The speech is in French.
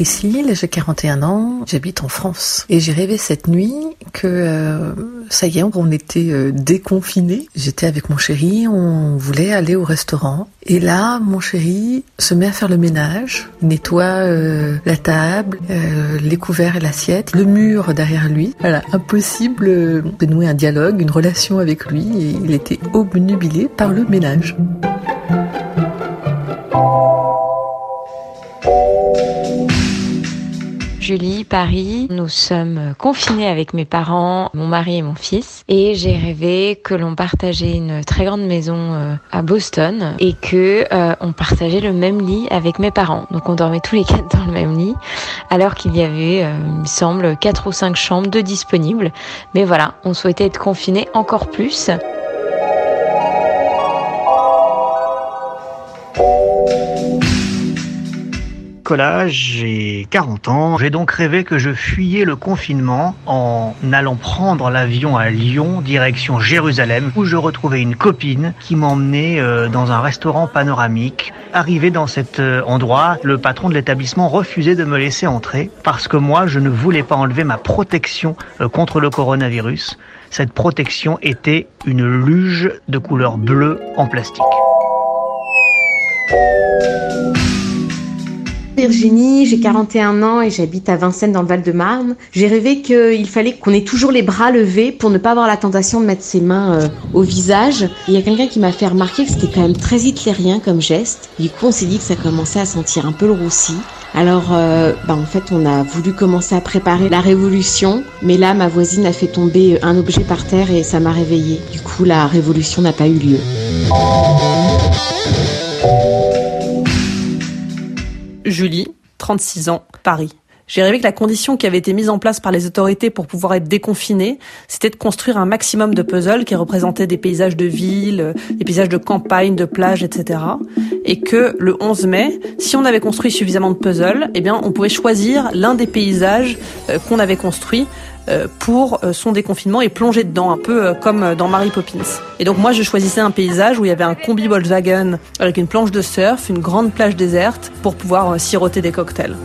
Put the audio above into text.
Priscille, j'ai 41 ans, j'habite en France. Et j'ai rêvé cette nuit que euh, ça y est, on était euh, déconfinés. J'étais avec mon chéri, on voulait aller au restaurant. Et là, mon chéri se met à faire le ménage, nettoie euh, la table, les couverts et l'assiette, le mur derrière lui. Voilà, impossible de nouer un dialogue, une relation avec lui. Et il était obnubilé par le ménage. Julie, Paris. Nous sommes confinés avec mes parents, mon mari et mon fils. Et j'ai rêvé que l'on partageait une très grande maison euh, à Boston et que euh, on partageait le même lit avec mes parents. Donc on dormait tous les quatre dans le même lit, alors qu'il y avait, euh, il me semble, quatre ou cinq chambres de disponibles. Mais voilà, on souhaitait être confinés encore plus. J'ai 40 ans. J'ai donc rêvé que je fuyais le confinement en allant prendre l'avion à Lyon, direction Jérusalem, où je retrouvais une copine qui m'emmenait euh, dans un restaurant panoramique. Arrivé dans cet euh, endroit, le patron de l'établissement refusait de me laisser entrer parce que moi, je ne voulais pas enlever ma protection euh, contre le coronavirus. Cette protection était une luge de couleur bleue en plastique. Virginie, j'ai 41 ans et j'habite à Vincennes dans le Val-de-Marne. J'ai rêvé qu'il fallait qu'on ait toujours les bras levés pour ne pas avoir la tentation de mettre ses mains euh, au visage. Il y a quelqu'un qui m'a fait remarquer que c'était quand même très hitlérien comme geste. Du coup, on s'est dit que ça commençait à sentir un peu le roussi. Alors, euh, bah, en fait, on a voulu commencer à préparer la révolution, mais là, ma voisine a fait tomber un objet par terre et ça m'a réveillée. Du coup, la révolution n'a pas eu lieu. Julie, 36 ans, Paris. J'ai rêvé que la condition qui avait été mise en place par les autorités pour pouvoir être déconfiné, c'était de construire un maximum de puzzles qui représentaient des paysages de ville, des paysages de campagne, de plage, etc. Et que le 11 mai, si on avait construit suffisamment de puzzles, eh bien, on pouvait choisir l'un des paysages euh, qu'on avait construit euh, pour euh, son déconfinement et plonger dedans, un peu comme dans Mary Poppins. Et donc moi, je choisissais un paysage où il y avait un combi Volkswagen avec une planche de surf, une grande plage déserte pour pouvoir siroter des cocktails.